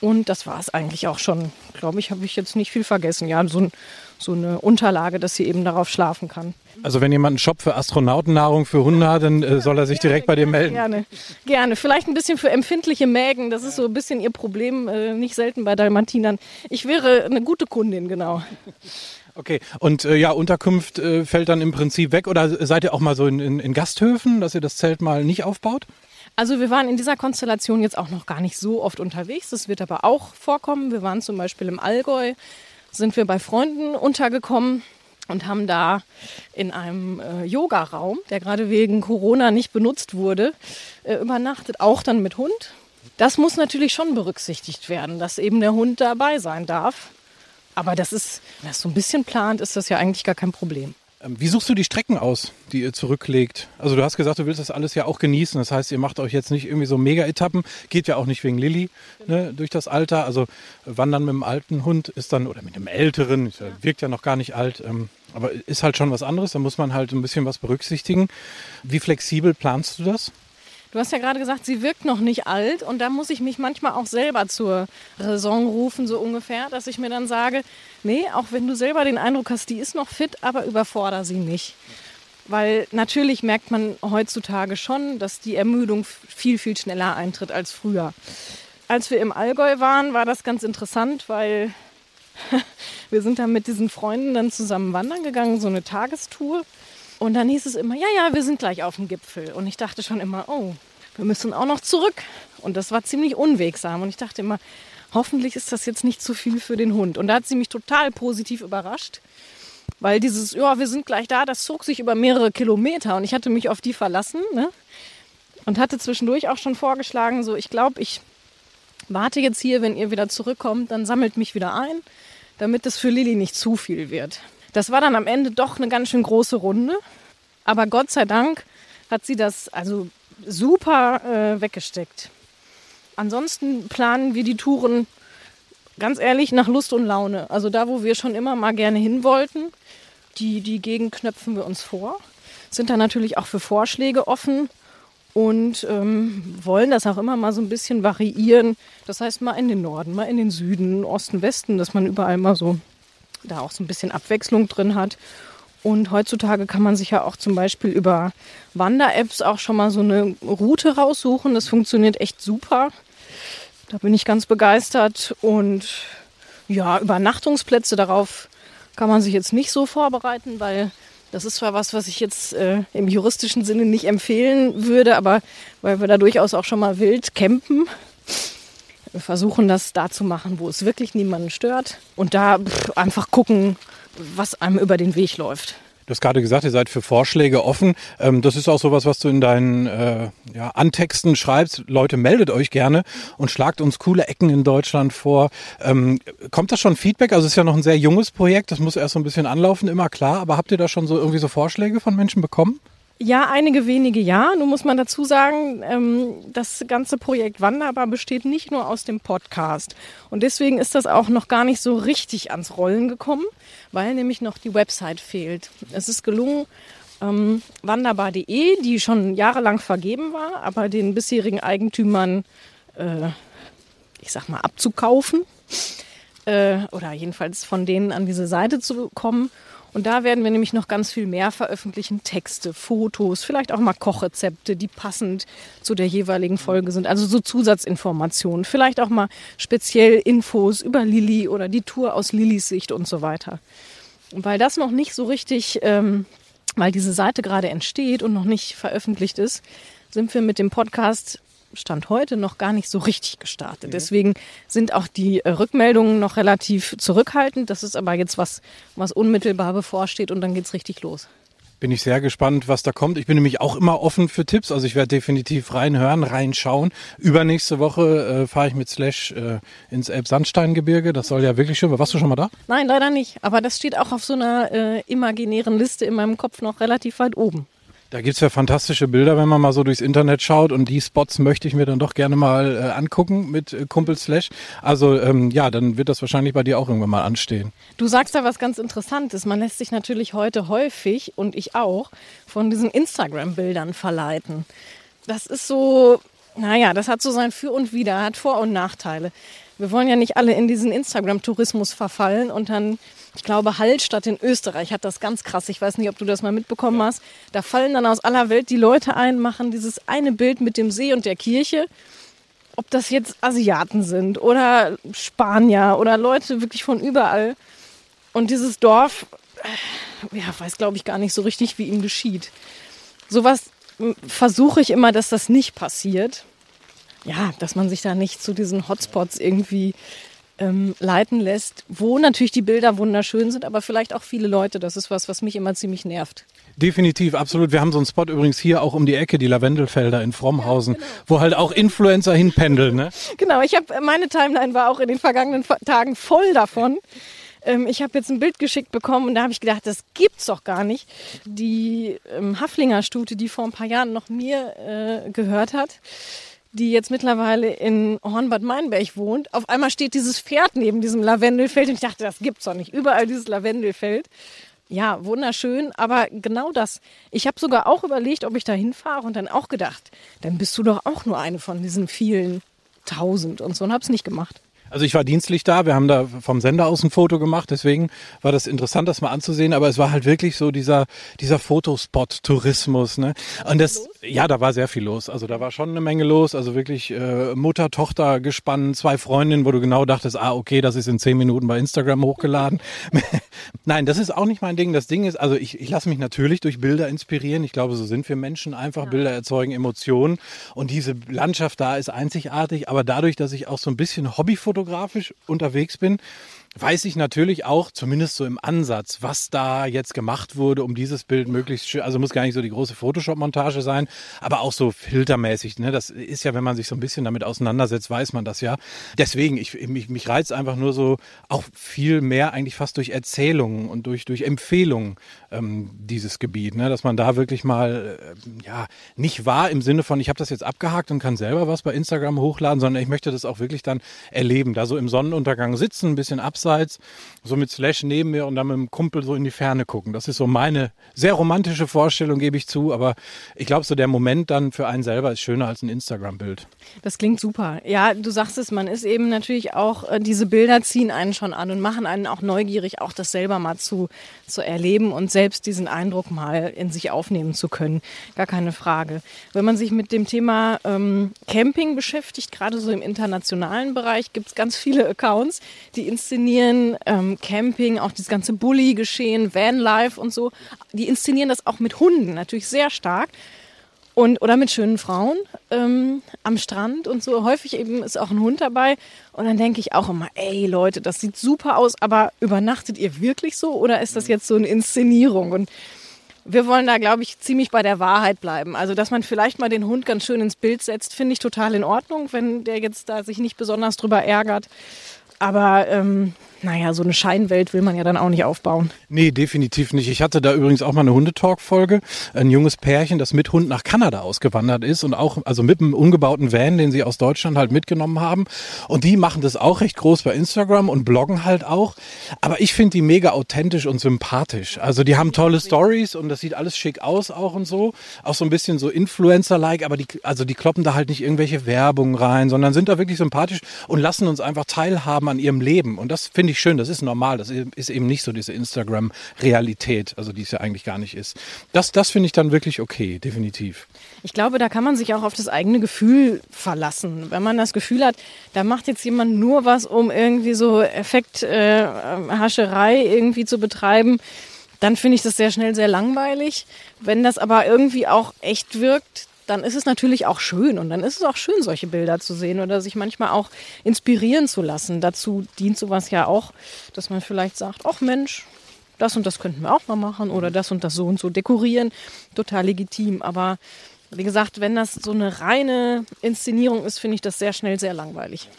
und das war es eigentlich auch schon. Glaube ich, habe ich jetzt nicht viel vergessen. Ja, so, ein, so eine Unterlage, dass sie eben darauf schlafen kann. Also wenn jemand einen Shop für Astronautennahrung für Hunde hat, dann äh, soll er sich direkt bei dir melden. Gerne, gerne. Vielleicht ein bisschen für empfindliche Mägen. Das ist so ein bisschen ihr Problem, äh, nicht selten bei Dalmatinern. Ich wäre eine gute Kundin, genau. Okay, und äh, ja, Unterkunft äh, fällt dann im Prinzip weg oder seid ihr auch mal so in, in, in Gasthöfen, dass ihr das Zelt mal nicht aufbaut? Also wir waren in dieser Konstellation jetzt auch noch gar nicht so oft unterwegs. Das wird aber auch vorkommen. Wir waren zum Beispiel im Allgäu, sind wir bei Freunden untergekommen und haben da in einem äh, Yoga-Raum, der gerade wegen Corona nicht benutzt wurde, äh, übernachtet, auch dann mit Hund. Das muss natürlich schon berücksichtigt werden, dass eben der Hund dabei sein darf. Aber das ist, wenn das so ein bisschen plant, ist das ja eigentlich gar kein Problem. Ähm, wie suchst du die Strecken aus, die ihr zurücklegt? Also du hast gesagt, du willst das alles ja auch genießen. Das heißt, ihr macht euch jetzt nicht irgendwie so Mega-Etappen. Geht ja auch nicht wegen Lilly ne, durch das Alter. Also wandern mit einem alten Hund ist dann, oder mit einem älteren, wirkt ja noch gar nicht alt, ähm, aber ist halt schon was anderes. Da muss man halt ein bisschen was berücksichtigen. Wie flexibel planst du das? Du hast ja gerade gesagt, sie wirkt noch nicht alt und da muss ich mich manchmal auch selber zur Raison rufen, so ungefähr, dass ich mir dann sage, nee, auch wenn du selber den Eindruck hast, die ist noch fit, aber überforder sie nicht. Weil natürlich merkt man heutzutage schon, dass die Ermüdung viel, viel schneller eintritt als früher. Als wir im Allgäu waren, war das ganz interessant, weil wir sind dann mit diesen Freunden dann zusammen wandern gegangen, so eine Tagestour. Und dann hieß es immer, ja, ja, wir sind gleich auf dem Gipfel. Und ich dachte schon immer, oh, wir müssen auch noch zurück. Und das war ziemlich unwegsam. Und ich dachte immer, hoffentlich ist das jetzt nicht zu viel für den Hund. Und da hat sie mich total positiv überrascht. Weil dieses, ja, wir sind gleich da, das zog sich über mehrere Kilometer. Und ich hatte mich auf die verlassen. Ne? Und hatte zwischendurch auch schon vorgeschlagen, so, ich glaube, ich warte jetzt hier, wenn ihr wieder zurückkommt, dann sammelt mich wieder ein, damit es für Lilly nicht zu viel wird. Das war dann am Ende doch eine ganz schön große Runde. Aber Gott sei Dank hat sie das also super äh, weggesteckt. Ansonsten planen wir die Touren ganz ehrlich nach Lust und Laune. Also da, wo wir schon immer mal gerne hin wollten, die, die Gegend knöpfen wir uns vor. Sind da natürlich auch für Vorschläge offen und ähm, wollen das auch immer mal so ein bisschen variieren. Das heißt, mal in den Norden, mal in den Süden, Osten, Westen, dass man überall mal so da auch so ein bisschen Abwechslung drin hat. Und heutzutage kann man sich ja auch zum Beispiel über Wander-Apps auch schon mal so eine Route raussuchen. Das funktioniert echt super. Da bin ich ganz begeistert. Und ja, Übernachtungsplätze, darauf kann man sich jetzt nicht so vorbereiten, weil das ist zwar was, was ich jetzt äh, im juristischen Sinne nicht empfehlen würde, aber weil wir da durchaus auch schon mal wild campen. Wir versuchen das da zu machen, wo es wirklich niemanden stört und da einfach gucken, was einem über den Weg läuft. Du hast gerade gesagt, ihr seid für Vorschläge offen. Ähm, das ist auch sowas, was du in deinen äh, ja, Antexten schreibst. Leute, meldet euch gerne und schlagt uns coole Ecken in Deutschland vor. Ähm, kommt da schon Feedback? Also es ist ja noch ein sehr junges Projekt. Das muss erst so ein bisschen anlaufen, immer klar. Aber habt ihr da schon so irgendwie so Vorschläge von Menschen bekommen? Ja, einige wenige ja. Nun muss man dazu sagen, ähm, das ganze Projekt Wanderbar besteht nicht nur aus dem Podcast. Und deswegen ist das auch noch gar nicht so richtig ans Rollen gekommen, weil nämlich noch die Website fehlt. Es ist gelungen, ähm, wanderbar.de, die schon jahrelang vergeben war, aber den bisherigen Eigentümern äh, ich sag mal, abzukaufen äh, oder jedenfalls von denen an diese Seite zu kommen. Und da werden wir nämlich noch ganz viel mehr veröffentlichen. Texte, Fotos, vielleicht auch mal Kochrezepte, die passend zu der jeweiligen Folge sind. Also so Zusatzinformationen. Vielleicht auch mal speziell Infos über Lilly oder die Tour aus Lillys Sicht und so weiter. Und weil das noch nicht so richtig, ähm, weil diese Seite gerade entsteht und noch nicht veröffentlicht ist, sind wir mit dem Podcast Stand heute noch gar nicht so richtig gestartet. Mhm. Deswegen sind auch die äh, Rückmeldungen noch relativ zurückhaltend. Das ist aber jetzt was, was unmittelbar bevorsteht und dann geht's richtig los. Bin ich sehr gespannt, was da kommt. Ich bin nämlich auch immer offen für Tipps. Also ich werde definitiv reinhören, reinschauen. Übernächste Woche äh, fahre ich mit Slash äh, ins Elbsandsteingebirge. Das soll ja wirklich schön. Warst du schon mal da? Nein, leider nicht. Aber das steht auch auf so einer äh, imaginären Liste in meinem Kopf noch relativ weit oben. Da gibt's ja fantastische Bilder, wenn man mal so durchs Internet schaut und die Spots möchte ich mir dann doch gerne mal äh, angucken mit äh, Kumpel Slash. Also ähm, ja, dann wird das wahrscheinlich bei dir auch irgendwann mal anstehen. Du sagst da was ganz Interessantes. Man lässt sich natürlich heute häufig und ich auch von diesen Instagram-Bildern verleiten. Das ist so, naja, das hat so sein Für und Wider, hat Vor- und Nachteile. Wir wollen ja nicht alle in diesen Instagram-Tourismus verfallen und dann ich glaube, Hallstatt in Österreich hat das ganz krass. Ich weiß nicht, ob du das mal mitbekommen hast. Da fallen dann aus aller Welt die Leute ein, machen dieses eine Bild mit dem See und der Kirche. Ob das jetzt Asiaten sind oder Spanier oder Leute wirklich von überall. Und dieses Dorf, äh, ja, weiß glaube ich gar nicht so richtig, wie ihm geschieht. Sowas versuche ich immer, dass das nicht passiert. Ja, dass man sich da nicht zu diesen Hotspots irgendwie ähm, leiten lässt, wo natürlich die Bilder wunderschön sind, aber vielleicht auch viele Leute. Das ist was, was mich immer ziemlich nervt. Definitiv, absolut. Wir haben so einen Spot übrigens hier auch um die Ecke, die Lavendelfelder in Frommhausen, ja, genau. wo halt auch Influencer hinpendeln. Ne? Genau, ich habe meine Timeline war auch in den vergangenen Tagen voll davon. Ähm, ich habe jetzt ein Bild geschickt bekommen und da habe ich gedacht, das gibt's doch gar nicht. Die ähm, Haflinger Stute, die vor ein paar Jahren noch mir äh, gehört hat, die jetzt mittlerweile in Hornbad Meinberg wohnt. Auf einmal steht dieses Pferd neben diesem Lavendelfeld und ich dachte, das gibt's doch nicht. Überall dieses Lavendelfeld. Ja, wunderschön, aber genau das. Ich habe sogar auch überlegt, ob ich da hinfahre und dann auch gedacht, dann bist du doch auch nur eine von diesen vielen tausend und so und habe es nicht gemacht. Also ich war dienstlich da, wir haben da vom Sender aus ein Foto gemacht, deswegen war das interessant, das mal anzusehen, aber es war halt wirklich so dieser, dieser Fotospot-Tourismus. Ne? Und das, ja, da war sehr viel los. Also da war schon eine Menge los, also wirklich äh, Mutter, Tochter gespannt, zwei Freundinnen, wo du genau dachtest, ah, okay, das ist in zehn Minuten bei Instagram hochgeladen. Nein, das ist auch nicht mein Ding. Das Ding ist, also ich, ich lasse mich natürlich durch Bilder inspirieren. Ich glaube, so sind wir Menschen einfach. Ja. Bilder erzeugen Emotionen. Und diese Landschaft da ist einzigartig. Aber dadurch, dass ich auch so ein bisschen hobbyfotografisch unterwegs bin, weiß ich natürlich auch, zumindest so im Ansatz, was da jetzt gemacht wurde, um dieses Bild möglichst schön, also muss gar nicht so die große Photoshop-Montage sein, aber auch so filtermäßig. Ne? Das ist ja, wenn man sich so ein bisschen damit auseinandersetzt, weiß man das ja. Deswegen, ich, mich, mich reizt einfach nur so auch viel mehr eigentlich fast durch Erzählungen und durch, durch Empfehlungen ähm, dieses Gebiet, ne? dass man da wirklich mal, äh, ja, nicht wahr im Sinne von, ich habe das jetzt abgehakt und kann selber was bei Instagram hochladen, sondern ich möchte das auch wirklich dann erleben, da so im Sonnenuntergang sitzen, ein bisschen abseits abseits, so mit Slash neben mir und dann mit dem Kumpel so in die Ferne gucken. Das ist so meine sehr romantische Vorstellung, gebe ich zu. Aber ich glaube, so der Moment dann für einen selber ist schöner als ein Instagram-Bild. Das klingt super. Ja, du sagst es, man ist eben natürlich auch, äh, diese Bilder ziehen einen schon an und machen einen auch neugierig, auch das selber mal zu, zu erleben und selbst diesen Eindruck mal in sich aufnehmen zu können. Gar keine Frage. Wenn man sich mit dem Thema ähm, Camping beschäftigt, gerade so im internationalen Bereich, gibt es ganz viele Accounts, die inszenieren inszenieren ähm, Camping, auch das ganze Bully-Geschehen, Vanlife und so. Die inszenieren das auch mit Hunden, natürlich sehr stark. Und, oder mit schönen Frauen ähm, am Strand und so. Häufig eben ist auch ein Hund dabei. Und dann denke ich auch immer, ey Leute, das sieht super aus, aber übernachtet ihr wirklich so oder ist das jetzt so eine Inszenierung? Und wir wollen da, glaube ich, ziemlich bei der Wahrheit bleiben. Also, dass man vielleicht mal den Hund ganz schön ins Bild setzt, finde ich total in Ordnung, wenn der jetzt da sich nicht besonders drüber ärgert. Aber ähm, naja, so eine Scheinwelt will man ja dann auch nicht aufbauen. Nee, definitiv nicht. Ich hatte da übrigens auch mal eine Hundetalk-Folge. Ein junges Pärchen, das mit Hund nach Kanada ausgewandert ist und auch, also mit einem umgebauten Van, den sie aus Deutschland halt mitgenommen haben. Und die machen das auch recht groß bei Instagram und bloggen halt auch. Aber ich finde die mega authentisch und sympathisch. Also die haben tolle Stories und das sieht alles schick aus auch und so. Auch so ein bisschen so Influencer-like, aber die, also die kloppen da halt nicht irgendwelche Werbung rein, sondern sind da wirklich sympathisch und lassen uns einfach teilhaben an ihrem Leben. Und das finde ich schön, das ist normal. Das ist eben nicht so diese Instagram-Realität, also die es ja eigentlich gar nicht ist. Das, das finde ich dann wirklich okay, definitiv. Ich glaube, da kann man sich auch auf das eigene Gefühl verlassen. Wenn man das Gefühl hat, da macht jetzt jemand nur was, um irgendwie so Effekthascherei äh, irgendwie zu betreiben, dann finde ich das sehr schnell sehr langweilig. Wenn das aber irgendwie auch echt wirkt, dann ist es natürlich auch schön und dann ist es auch schön, solche Bilder zu sehen oder sich manchmal auch inspirieren zu lassen. Dazu dient sowas ja auch, dass man vielleicht sagt, ach Mensch, das und das könnten wir auch mal machen oder das und das so und so dekorieren. Total legitim. Aber wie gesagt, wenn das so eine reine Inszenierung ist, finde ich das sehr schnell sehr langweilig.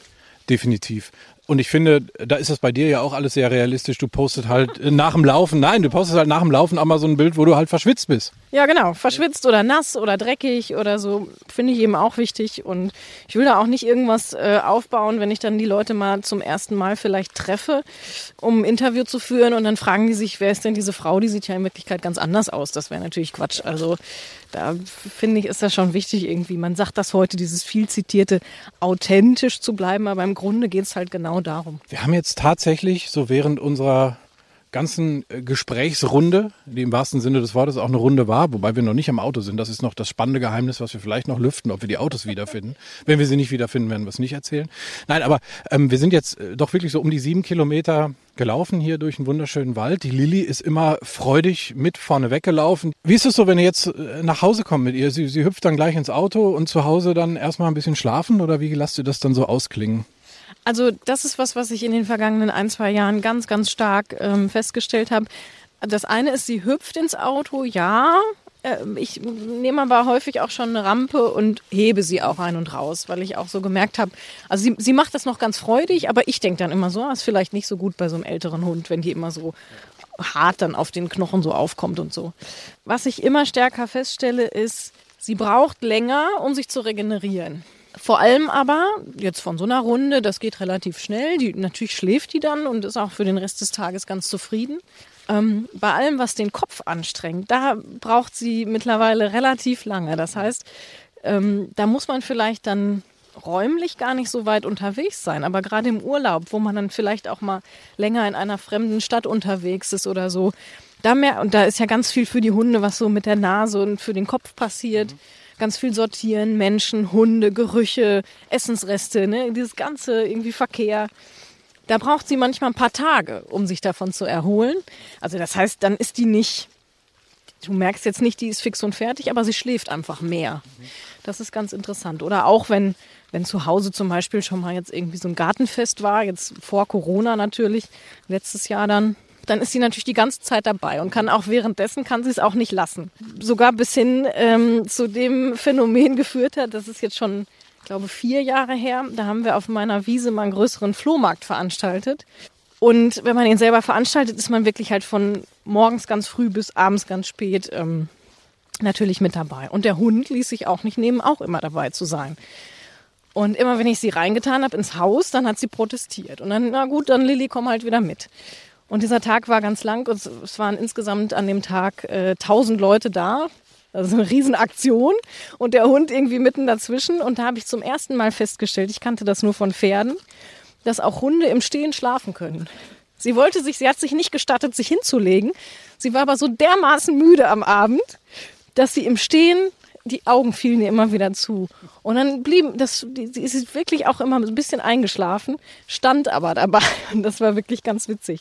Definitiv. Und ich finde, da ist das bei dir ja auch alles sehr realistisch. Du postet halt äh, nach dem Laufen, nein, du postest halt nach dem Laufen auch mal so ein Bild, wo du halt verschwitzt bist. Ja, genau. Verschwitzt oder nass oder dreckig oder so, finde ich eben auch wichtig. Und ich will da auch nicht irgendwas äh, aufbauen, wenn ich dann die Leute mal zum ersten Mal vielleicht treffe, um ein Interview zu führen. Und dann fragen die sich, wer ist denn diese Frau? Die sieht ja in Wirklichkeit ganz anders aus. Das wäre natürlich Quatsch. Also da finde ich, ist das schon wichtig irgendwie. Man sagt das heute, dieses viel zitierte, authentisch zu bleiben. Aber im Grunde geht es halt genau darum. Wir haben jetzt tatsächlich so während unserer ganzen äh, Gesprächsrunde, die im wahrsten Sinne des Wortes auch eine Runde war, wobei wir noch nicht am Auto sind. Das ist noch das spannende Geheimnis, was wir vielleicht noch lüften, ob wir die Autos wiederfinden. Wenn wir sie nicht wiederfinden, werden wir es nicht erzählen. Nein, aber ähm, wir sind jetzt äh, doch wirklich so um die sieben Kilometer gelaufen hier durch einen wunderschönen Wald. Die Lilly ist immer freudig mit vorne weggelaufen. Wie ist es so, wenn ihr jetzt äh, nach Hause kommt mit ihr? Sie, sie hüpft dann gleich ins Auto und zu Hause dann erstmal ein bisschen schlafen oder wie lasst ihr das dann so ausklingen? Also das ist was, was ich in den vergangenen ein, zwei Jahren ganz, ganz stark ähm, festgestellt habe. Das eine ist, sie hüpft ins Auto, ja. Äh, ich nehme aber häufig auch schon eine Rampe und hebe sie auch ein und raus, weil ich auch so gemerkt habe, also sie, sie macht das noch ganz freudig, aber ich denke dann immer so, ah, ist vielleicht nicht so gut bei so einem älteren Hund, wenn die immer so hart dann auf den Knochen so aufkommt und so. Was ich immer stärker feststelle, ist, sie braucht länger, um sich zu regenerieren. Vor allem aber, jetzt von so einer Runde, das geht relativ schnell. Die, natürlich schläft die dann und ist auch für den Rest des Tages ganz zufrieden. Ähm, bei allem, was den Kopf anstrengt, da braucht sie mittlerweile relativ lange. Das heißt, ähm, da muss man vielleicht dann räumlich gar nicht so weit unterwegs sein. Aber gerade im Urlaub, wo man dann vielleicht auch mal länger in einer fremden Stadt unterwegs ist oder so, da mehr, und da ist ja ganz viel für die Hunde, was so mit der Nase und für den Kopf passiert. Mhm ganz viel sortieren, Menschen, Hunde, Gerüche, Essensreste, ne? dieses ganze irgendwie Verkehr. Da braucht sie manchmal ein paar Tage, um sich davon zu erholen. Also das heißt, dann ist die nicht, du merkst jetzt nicht, die ist fix und fertig, aber sie schläft einfach mehr. Das ist ganz interessant. Oder auch wenn, wenn zu Hause zum Beispiel schon mal jetzt irgendwie so ein Gartenfest war, jetzt vor Corona natürlich, letztes Jahr dann, dann ist sie natürlich die ganze Zeit dabei und kann auch währenddessen kann sie es auch nicht lassen. Sogar bis hin ähm, zu dem Phänomen geführt hat, das ist jetzt schon, ich glaube, vier Jahre her. Da haben wir auf meiner Wiese mal einen größeren Flohmarkt veranstaltet. Und wenn man ihn selber veranstaltet, ist man wirklich halt von morgens ganz früh bis abends ganz spät ähm, natürlich mit dabei. Und der Hund ließ sich auch nicht nehmen, auch immer dabei zu sein. Und immer wenn ich sie reingetan habe ins Haus, dann hat sie protestiert. Und dann, na gut, dann Lilly, komm halt wieder mit. Und dieser Tag war ganz lang und es waren insgesamt an dem Tag äh, 1000 Leute da. Also eine Riesenaktion und der Hund irgendwie mitten dazwischen. Und da habe ich zum ersten Mal festgestellt, ich kannte das nur von Pferden, dass auch Hunde im Stehen schlafen können. Sie wollte sich, sie hat sich nicht gestattet, sich hinzulegen. Sie war aber so dermaßen müde am Abend, dass sie im Stehen die Augen fielen ihr immer wieder zu. Und dann blieb das, sie ist wirklich auch immer ein bisschen eingeschlafen, stand aber dabei. Und das war wirklich ganz witzig.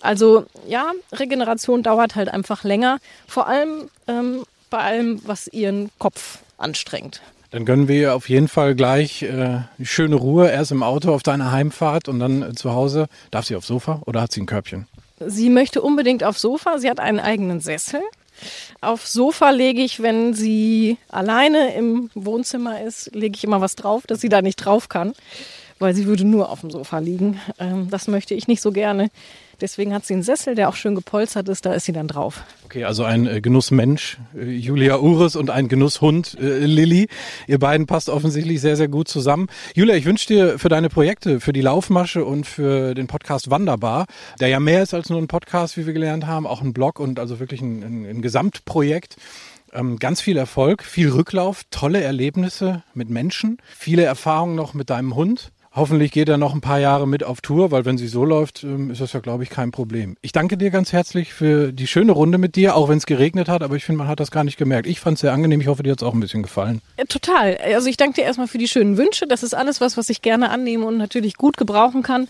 Also ja, Regeneration dauert halt einfach länger. Vor allem ähm, bei allem, was ihren Kopf anstrengt. Dann gönnen wir auf jeden Fall gleich äh, schöne Ruhe. Erst im Auto auf deiner Heimfahrt und dann äh, zu Hause. Darf sie aufs Sofa oder hat sie ein Körbchen? Sie möchte unbedingt aufs Sofa. Sie hat einen eigenen Sessel. Aufs Sofa lege ich, wenn sie alleine im Wohnzimmer ist, lege ich immer was drauf, dass sie da nicht drauf kann. weil sie würde nur auf dem Sofa liegen. Ähm, das möchte ich nicht so gerne. Deswegen hat sie einen Sessel, der auch schön gepolstert ist, da ist sie dann drauf. Okay, also ein äh, Genussmensch, äh, Julia Ures und ein Genusshund, äh, Lilly. Ihr beiden passt offensichtlich sehr, sehr gut zusammen. Julia, ich wünsche dir für deine Projekte, für die Laufmasche und für den Podcast Wanderbar, der ja mehr ist als nur ein Podcast, wie wir gelernt haben, auch ein Blog und also wirklich ein, ein, ein Gesamtprojekt. Ähm, ganz viel Erfolg, viel Rücklauf, tolle Erlebnisse mit Menschen, viele Erfahrungen noch mit deinem Hund. Hoffentlich geht er noch ein paar Jahre mit auf Tour, weil wenn sie so läuft, ähm, ist das ja, glaube ich, kein Problem. Ich danke dir ganz herzlich für die schöne Runde mit dir, auch wenn es geregnet hat, aber ich finde, man hat das gar nicht gemerkt. Ich fand es sehr angenehm. Ich hoffe, dir hat es auch ein bisschen gefallen. Ja, total. Also ich danke dir erstmal für die schönen Wünsche. Das ist alles was, was ich gerne annehme und natürlich gut gebrauchen kann.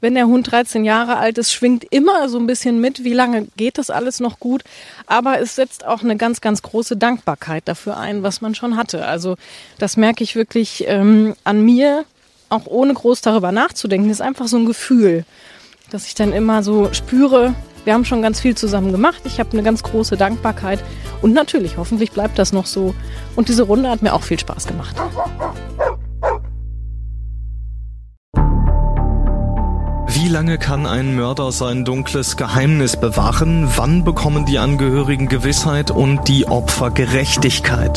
Wenn der Hund 13 Jahre alt ist, schwingt immer so ein bisschen mit, wie lange geht das alles noch gut. Aber es setzt auch eine ganz, ganz große Dankbarkeit dafür ein, was man schon hatte. Also das merke ich wirklich ähm, an mir, auch ohne groß darüber nachzudenken, ist einfach so ein Gefühl, dass ich dann immer so spüre, wir haben schon ganz viel zusammen gemacht. Ich habe eine ganz große Dankbarkeit und natürlich, hoffentlich bleibt das noch so. Und diese Runde hat mir auch viel Spaß gemacht. Wie lange kann ein Mörder sein dunkles Geheimnis bewahren? Wann bekommen die Angehörigen Gewissheit und die Opfer Gerechtigkeit?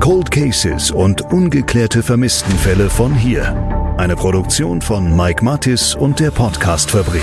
Cold Cases und ungeklärte Vermisstenfälle von hier. Eine Produktion von Mike Mattis und der Podcastfabrik.